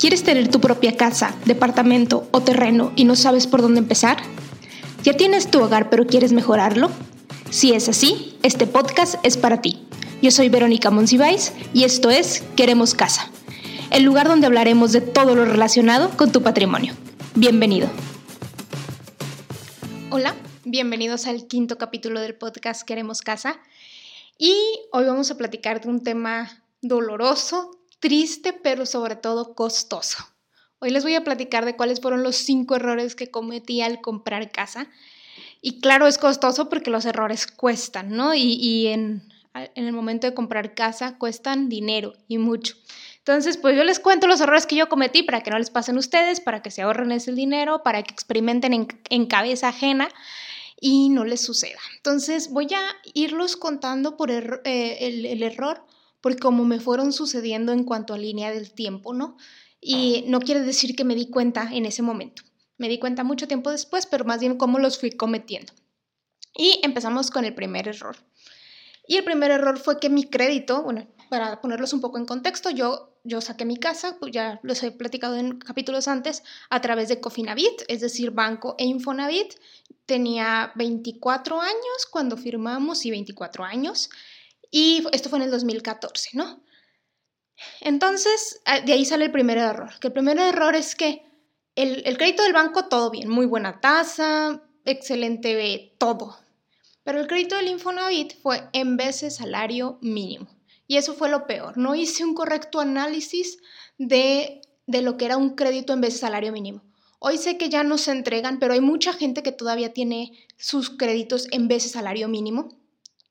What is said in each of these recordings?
¿Quieres tener tu propia casa, departamento o terreno y no sabes por dónde empezar? ¿Ya tienes tu hogar pero quieres mejorarlo? Si es así, este podcast es para ti. Yo soy Verónica Monsiváis y esto es Queremos Casa, el lugar donde hablaremos de todo lo relacionado con tu patrimonio. Bienvenido. Hola, bienvenidos al quinto capítulo del podcast Queremos Casa. Y hoy vamos a platicar de un tema doloroso, triste, pero sobre todo costoso. Hoy les voy a platicar de cuáles fueron los cinco errores que cometí al comprar casa. Y claro, es costoso porque los errores cuestan, ¿no? Y, en, en el momento de comprar casa cuestan dinero y mucho. Entonces, pues yo les cuento los errores que yo cometí para que no les pasen ustedes, para que se ahorren ese dinero, para que experimenten en, cabeza ajena y no les suceda. Entonces, voy a irlos contando por eh, el, el error por cómo me fueron sucediendo en cuanto a línea del tiempo, ¿no? Y no quiere decir que me di cuenta en ese momento. Me di cuenta mucho tiempo después, pero más bien cómo los fui cometiendo. Y empezamos con el primer error. Y el primer error fue que mi crédito, bueno, para ponerlos un poco en contexto, yo, yo saqué mi casa, pues ya los he platicado en capítulos antes, a través de Cofinavit, es decir, Banco e Infonavit. Tenía 24 años cuando firmamos y 24 años. Y esto fue en el 2014, ¿no? Entonces, ah, de ahí sale el primer error. Que el primer error es que el, crédito del banco, todo bien, muy buena tasa, excelente todo. Pero el crédito del Infonavit fue en de salario mínimo. Y eso fue lo peor. No hice un correcto análisis de, de lo que era un crédito en de salario mínimo. Hoy sé que ya no se entregan, pero hay mucha gente que todavía tiene sus créditos en de salario mínimo.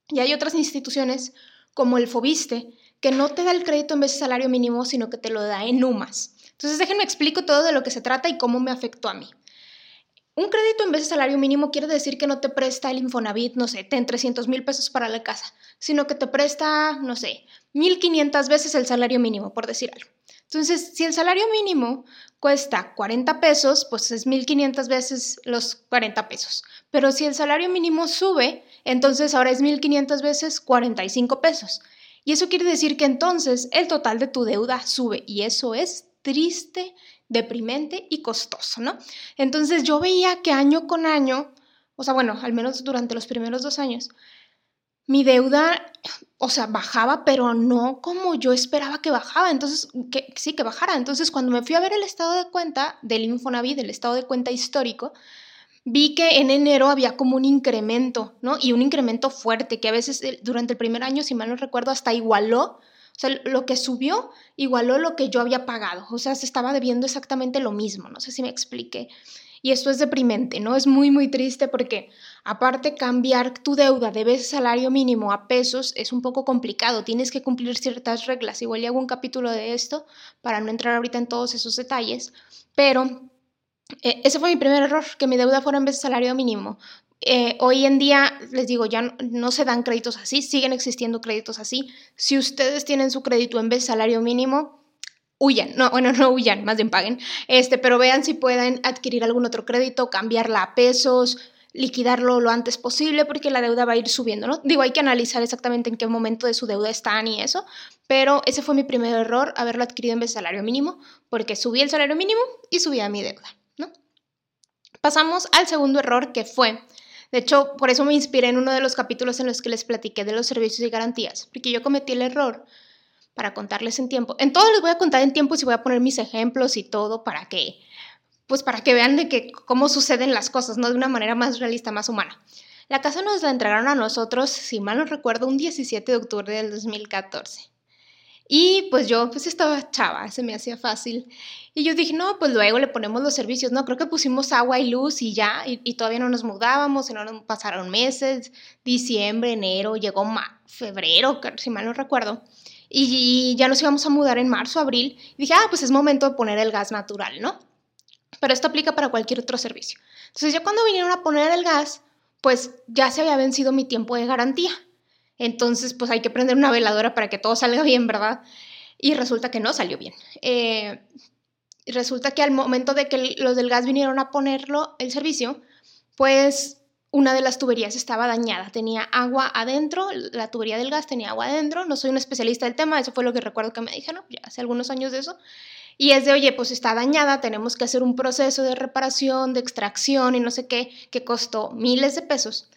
Y hay otras instituciones como el Fobiste que no te da el crédito en vez de salario mínimo, sino que te lo da en UMAS. Entonces déjenme explico todo de lo que se trata y cómo me afectó a mí. Un crédito en vez de salario mínimo quiere decir que no te presta el Infonavit, no sé, ten 300 mil pesos para la casa, sino que te presta, no sé, 1.500 veces el salario mínimo, por decir algo. Entonces, si el salario mínimo cuesta 40 pesos, pues es 1.500 veces los 40 pesos. Pero si el salario mínimo sube, entonces ahora es 1.500 veces 45 pesos. Y eso quiere decir que entonces el total de tu deuda sube y eso es triste, deprimente y costoso, ¿no? Entonces yo veía que año con año, o sea, bueno, al menos durante los primeros dos años, mi deuda, o sea, bajaba, pero no como yo esperaba que bajaba. Entonces, que, sí, que bajara. Entonces, cuando me fui a ver el estado de cuenta del Infonavit, del estado de cuenta histórico, vi que en enero había como un incremento, ¿no? Y un incremento fuerte, que a veces eh, durante el primer año, si mal no recuerdo, hasta igualó, o sea, lo que subió igualó lo que yo había pagado, o sea, se estaba debiendo exactamente lo mismo, no sé si me expliqué. Y esto es deprimente, ¿no? Es muy, muy triste porque aparte cambiar tu deuda de vez salario mínimo a pesos es un poco complicado. Tienes que cumplir ciertas reglas. Igual y hago un capítulo de esto para no entrar ahorita en todos esos detalles. Pero eh, ese fue mi primer error, que mi deuda fuera en vez de salario mínimo. Eh, hoy en día, les digo, ya no, se dan créditos así, siguen existiendo créditos así. Si ustedes tienen su crédito en vez de salario mínimo, huyan, no, bueno, no huyan, más bien paguen, este, pero vean si pueden adquirir algún otro crédito, cambiarla a pesos, liquidarlo lo antes posible porque la deuda va a ir subiendo, ¿no? Digo, hay que analizar exactamente en qué momento de su deuda están y eso, pero ese fue mi primer error, haberlo adquirido en vez de salario mínimo, porque subí el salario mínimo y subía mi deuda. Pasamos al segundo error que fue, de hecho, por eso me inspiré en uno de los capítulos en los que les platiqué de los servicios y garantías, porque yo cometí el error para contarles en tiempo. En todo les voy a contar en tiempo y voy a poner mis ejemplos y todo para que, pues para que vean de que cómo suceden las cosas, ¿no? De una manera más realista, más humana. La casa nos la entregaron a nosotros, si mal no recuerdo, un 17 de octubre del 2014. Y pues yo pues estaba chava, se me hacía fácil. Y yo dije, no, pues luego le ponemos los servicios, no, creo que pusimos agua y luz y ya, y, todavía no nos mudábamos, y no nos pasaron meses, diciembre, enero, llegó febrero, si mal no recuerdo y ya nos íbamos a mudar en marzo, abril, y dije, ah, pues es momento de poner el gas natural, ¿no? Pero esto aplica para cualquier otro servicio. Entonces ya cuando vinieron a poner el gas, pues ya se había vencido mi tiempo de garantía. Entonces, pues hay que prender una veladora para que todo salga bien, ¿verdad? Y resulta que no salió bien. Eh, resulta que al momento de que los del gas vinieron a ponerlo, el servicio, pues una de las tuberías estaba dañada, tenía agua adentro, la tubería del gas tenía agua adentro, no soy un especialista del tema, eso fue lo que recuerdo que me dijeron, ya hace algunos años de eso, y es de, oye, pues está dañada, tenemos que hacer un proceso de reparación, de extracción y no sé qué, que costó miles de pesos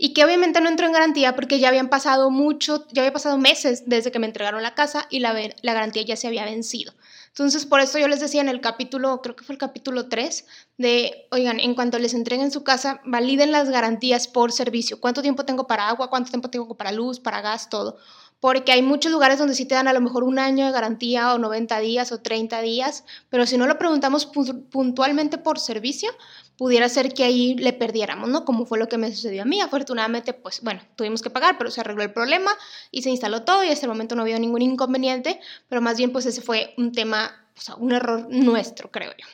y que obviamente no entró en garantía porque ya habían pasado mucho, ya había pasado meses desde que me entregaron la casa y la, la garantía ya se había vencido. Entonces, por eso yo les decía en el capítulo, creo que fue el capítulo 3, de, oigan, en cuanto les entreguen su casa, validen las garantías por servicio. ¿Cuánto tiempo tengo para agua? ¿Cuánto tiempo tengo para luz, para gas, todo? porque hay muchos lugares donde sí te dan a lo mejor un año de garantía o 90 días o 30 días, pero si no lo preguntamos puntualmente por servicio, pudiera ser que ahí le perdiéramos, ¿no? Como fue lo que me sucedió a mí. Afortunadamente, pues bueno, tuvimos que pagar, pero se arregló el problema y se instaló todo y hasta el momento no había ningún inconveniente, pero más bien pues ese fue un tema, o sea, un error nuestro, creo yo.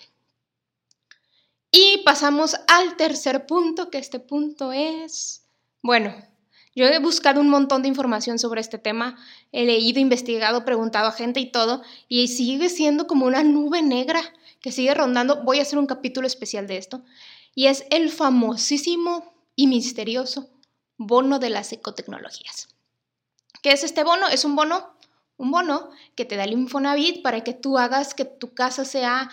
Y pasamos al tercer punto, que este punto es, bueno, yo he buscado un montón de información sobre este tema, he leído, investigado, preguntado a gente y todo, y sigue siendo como una nube negra que sigue rondando. Voy a hacer un capítulo especial de esto, y es el famosísimo y misterioso bono de las ecotecnologías. ¿Qué es este bono? Es un bono, un bono que te da el Infonavit para que tú hagas que tu casa sea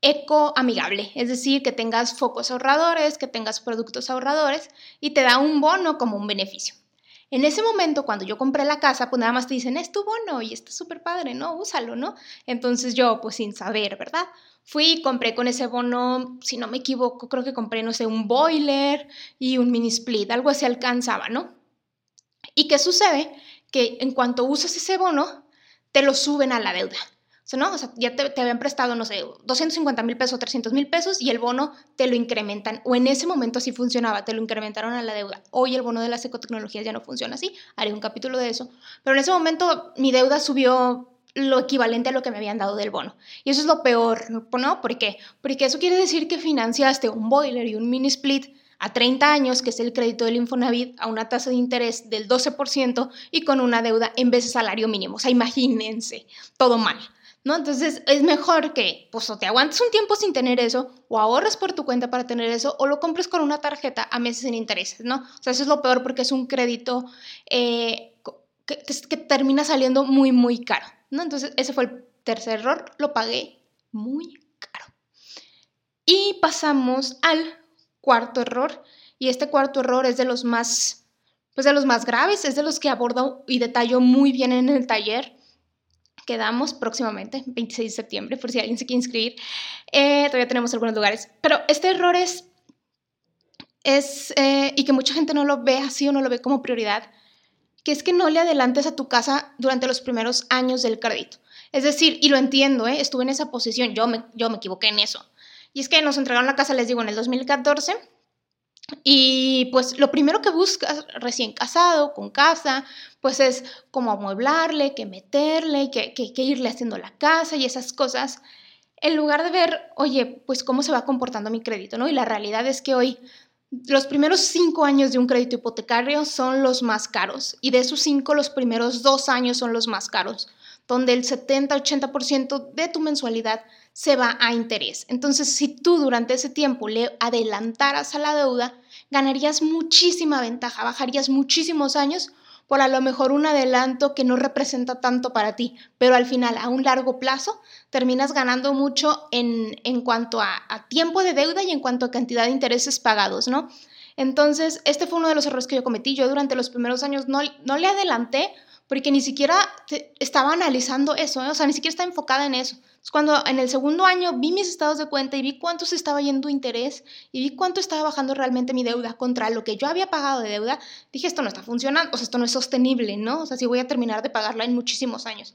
ecoamigable, es decir, que tengas focos ahorradores, que tengas productos ahorradores y te da un bono como un beneficio. En ese momento, cuando yo compré la casa, pues nada más te dicen, es tu bono y está súper padre, ¿no? Úsalo, ¿no? Entonces yo, pues sin saber, ¿verdad? Fui y compré con ese bono, si no me equivoco, creo que compré, no sé, un boiler y un mini split, algo así alcanzaba, ¿no? ¿Y qué sucede? Que en cuanto usas ese bono, te lo suben a la deuda. Sea, ¿no? O sea, ya te, habían prestado, no sé, 250 mil pesos, 300 mil pesos y el bono te lo incrementan. O en ese momento así funcionaba, te lo incrementaron a la deuda. Hoy el bono de las ecotecnologías ya no funciona así. Haré un capítulo de eso. Pero en ese momento mi deuda subió lo equivalente a lo que me habían dado del bono. Y eso es lo peor, ¿no? ¿Por qué? Porque eso quiere decir que financiaste un boiler y un mini split a 30 años, que es el crédito del Infonavit, a una tasa de interés del 12% y con una deuda en vez de salario mínimo. O sea, imagínense, todo mal. ¿No? Entonces es mejor que, pues, o te aguantes un tiempo sin tener eso, o ahorres por tu cuenta para tener eso, o lo compres con una tarjeta a meses sin intereses, ¿no? O sea, eso es lo peor porque es un crédito eh, que, que, termina saliendo muy, muy caro, ¿no? Entonces ese fue el tercer error, lo pagué muy caro. Y pasamos al cuarto error, y este cuarto error es de los más, pues de los más graves, es de los que abordo y detallo muy bien en el taller quedamos próximamente, 26 de septiembre, por si alguien se quiere inscribir. Eh, todavía tenemos algunos lugares. Pero este error es, es eh, y que mucha gente no lo ve así o no lo ve como prioridad, que es que no le adelantes a tu casa durante los primeros años del crédito. Es decir, y lo entiendo, ¿eh? estuve en esa posición, yo me, yo me equivoqué en eso. Y es que nos entregaron la casa, les digo, en el 2014 y pues lo primero que buscas recién casado, con casa, pues es como amueblarle, que meterle, que, que, irle haciendo la casa y esas cosas, en lugar de ver, oye, pues cómo se va comportando mi crédito, ¿no? Y la realidad es que hoy los primeros cinco años de un crédito hipotecario son los más caros y de esos cinco los primeros dos años son los más caros, donde el 70-80% de tu mensualidad se va a interés. Entonces, si tú durante ese tiempo le adelantaras a la deuda, ganarías muchísima ventaja, bajarías muchísimos años por a lo mejor un adelanto que no representa tanto para ti, pero al final, a un largo plazo, terminas ganando mucho en, en cuanto a, tiempo de deuda y en cuanto a cantidad de intereses pagados, ¿no? Entonces, este fue uno de los errores que yo cometí. Yo durante los primeros años no, no le adelanté porque ni siquiera estaba analizando eso, ¿eh? o sea, ni siquiera estaba enfocada en eso. Cuando en el segundo año vi mis estados de cuenta y vi cuánto se estaba yendo interés y vi cuánto estaba bajando realmente mi deuda contra lo que yo había pagado de deuda, dije, esto no está funcionando, o sea, esto no es sostenible, ¿no? O sea, si voy a terminar de pagarla en muchísimos años.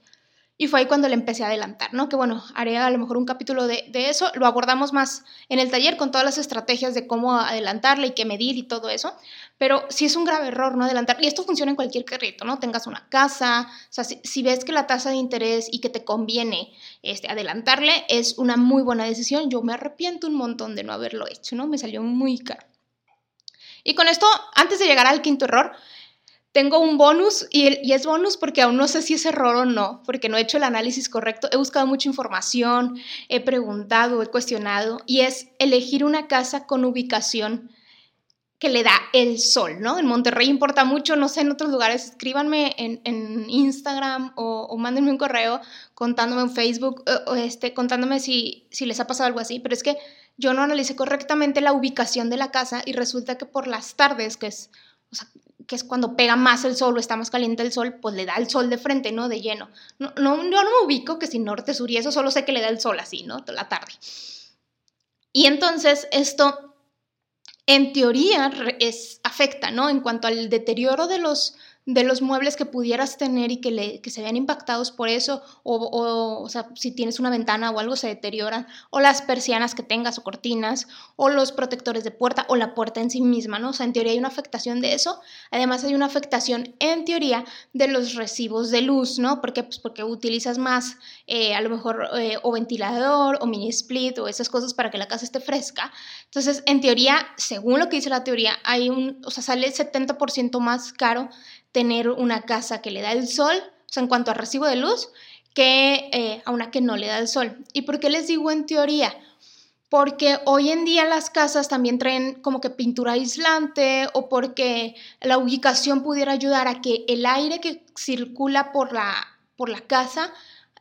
Y fue ahí cuando le empecé a adelantar, ¿no? Que bueno, haré a lo mejor un capítulo de, de, eso, lo abordamos más en el taller con todas las estrategias de cómo adelantarle y qué medir y todo eso, pero sí es un grave error no adelantar, y esto funciona en cualquier crédito, ¿no? Tengas una casa, o sea, si, ves que la tasa de interés y que te conviene este, adelantarle, es una muy buena decisión, yo me arrepiento un montón de no haberlo hecho, ¿no? Me salió muy caro. Y con esto, antes de llegar al quinto error, tengo un bonus y, es bonus porque aún no sé si es error o no, porque no he hecho el análisis correcto. He buscado mucha información, he preguntado, he cuestionado y es elegir una casa con ubicación que le da el sol, ¿no? En Monterrey importa mucho, no sé, en otros lugares, escríbanme en, Instagram o, mándenme un correo contándome en Facebook, o, este, contándome si, si les ha pasado algo así, pero es que yo no analicé correctamente la ubicación de la casa y resulta que por las tardes, que es, que es cuando pega más el sol o está más caliente el sol, pues le da el sol de frente, ¿no? De lleno. No, no, yo no me ubico que si norte, sur y eso, solo sé que le da el sol así, ¿no? La tarde. Y entonces esto en teoría es, afecta, ¿no? En cuanto al deterioro de los, de los muebles que pudieras tener y que, le, que se vean impactados por eso, o, o, si tienes una ventana o algo se deterioran, o las persianas que tengas o cortinas, o los protectores de puerta, o la puerta en sí misma, ¿no? O sea, en teoría hay una afectación de eso. Además hay una afectación, en teoría, de los recibos de luz, ¿no? ¿Por qué? Pues porque utilizas más, eh, a lo mejor, eh, o ventilador, o mini split, o esas cosas para que la casa esté fresca. Entonces, en teoría, según lo que dice la teoría, hay un, o sea, sale 70% más caro tener una casa que le da el sol, o sea, en cuanto a recibo de luz, que eh, a una que no le da el sol. ¿Y por qué les digo en teoría? Porque hoy en día las casas también traen como que pintura aislante o porque la ubicación pudiera ayudar a que el aire que circula por la, por la casa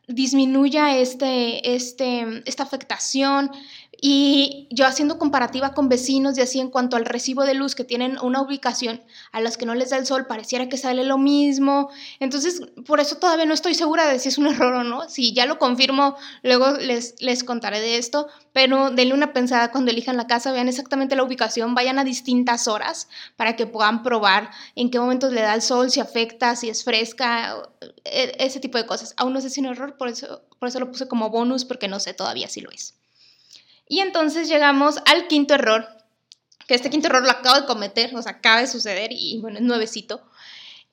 disminuya este, este, esta afectación. Y yo haciendo comparativa con vecinos y así en cuanto al recibo de luz que tienen una ubicación a las que no les da el sol, pareciera que sale lo mismo. Entonces, por eso todavía no estoy segura de si es un error o no. Si ya lo confirmo, luego les, les contaré de esto. Pero denle una pensada cuando elijan la casa, vean exactamente la ubicación, vayan a distintas horas para que puedan probar en qué momentos le da el sol, si afecta, si es fresca, e, ese tipo de cosas. Aún no sé si es un error, por eso, por eso lo puse como bonus, porque no sé todavía si lo es. Y entonces llegamos al quinto error, que este quinto error lo acabo de cometer, o sea, acaba de suceder y bueno, es nuevecito.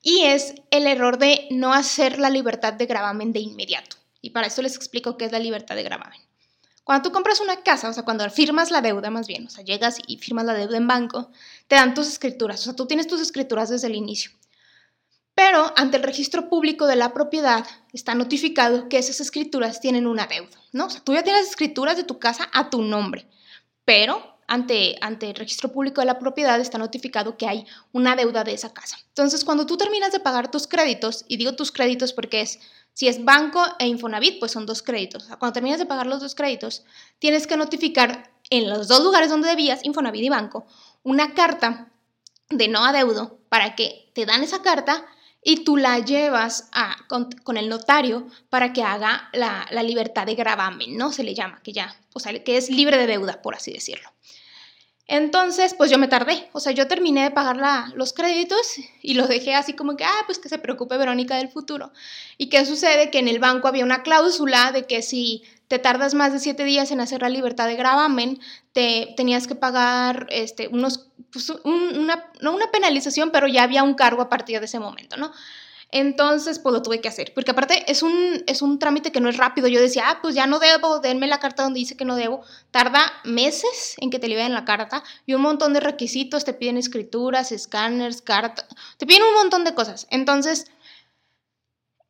Y es el error de no hacer la libertad de gravamen de inmediato. Y para esto les explico qué es la libertad de gravamen. Cuando tú compras una casa, o sea, cuando firmas la deuda más bien, o sea, llegas y firmas la deuda en banco, te dan tus escrituras, o sea, tú tienes tus escrituras desde el inicio. Pero ante el registro público de la propiedad está notificado que esas escrituras tienen una deuda, ¿no? O sea, tú ya tienes escrituras de tu casa a tu nombre, pero ante, ante el registro público de la propiedad está notificado que hay una deuda de esa casa. Entonces, cuando tú terminas de pagar tus créditos, y digo tus créditos porque es, si es banco e Infonavit, pues son dos créditos. O sea, cuando terminas de pagar los dos créditos, tienes que notificar en los dos lugares donde debías, Infonavit y banco, una carta de no adeudo para que te dan esa carta y tú la llevas a, con, el notario para que haga la, la, libertad de gravamen, ¿no? Se le llama, que ya, o sea, que es libre de deuda, por así decirlo. Entonces, pues yo me tardé, o sea, yo terminé de pagar la, los créditos y lo dejé así como que, ah, pues que se preocupe Verónica del futuro. ¿Y qué sucede? Que en el banco había una cláusula de que si te tardas más de siete días en hacer la libertad de gravamen, te tenías que pagar este, unos, pues, una, no una penalización, pero ya había un cargo a partir de ese momento, ¿no? Entonces, pues lo tuve que hacer, porque aparte es un, es un trámite que no es rápido. Yo decía, ah, pues ya no debo, denme la carta donde dice que no debo. Tarda meses en que te liberen la carta y un montón de requisitos, te piden escrituras, escáneres, cartas, te piden un montón de cosas. Entonces,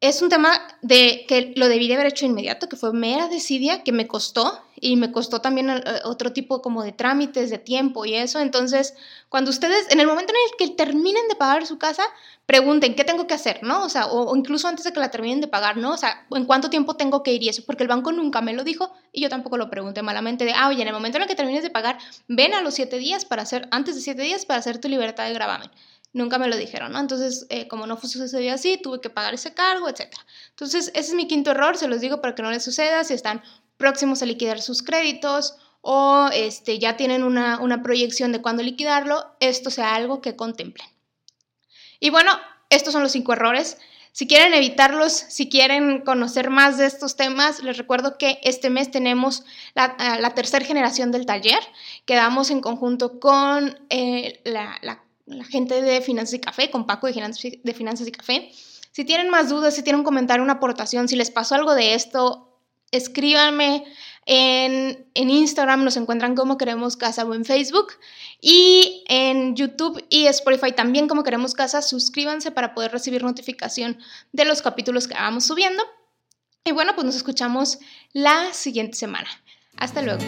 es un tema de que lo debí de haber hecho inmediato, que fue mera desidia, que me costó y me costó también eh, otro tipo como de trámites, de tiempo y eso. Entonces, cuando ustedes, en el momento en el que terminen de pagar su casa, pregunten qué tengo que hacer, ¿no? O sea, o, incluso antes de que la terminen de pagar, ¿no? O sea, en cuánto tiempo tengo que ir y eso, porque el banco nunca me lo dijo y yo tampoco lo pregunté malamente de, ah, oye, en el momento en el que termines de pagar, ven a los siete días para hacer, antes de siete días para hacer tu libertad de gravamen nunca me lo dijeron, ¿no? Entonces, eh, como no sucedió así, tuve que pagar ese cargo, etc. Entonces, ese es mi quinto error, se los digo para que no les suceda, si están próximos a liquidar sus créditos o este, ya tienen una, una proyección de cuándo liquidarlo, esto sea algo que contemplen. Y bueno, estos son los cinco errores. Si quieren evitarlos, si quieren conocer más de estos temas, les recuerdo que este mes tenemos la, la tercera generación del taller que damos en conjunto con eh, la, la la gente de Finanzas y Café, con Paco de Finanzas, y Café. Si tienen más dudas, si tienen un comentario, una aportación, si les pasó algo de esto, escríbanme en, en, Instagram, nos encuentran como Queremos Casa o en Facebook. Y en YouTube y Spotify también como Queremos Casa, suscríbanse para poder recibir notificación de los capítulos que vamos subiendo. Y bueno, pues nos escuchamos la siguiente semana. Hasta luego.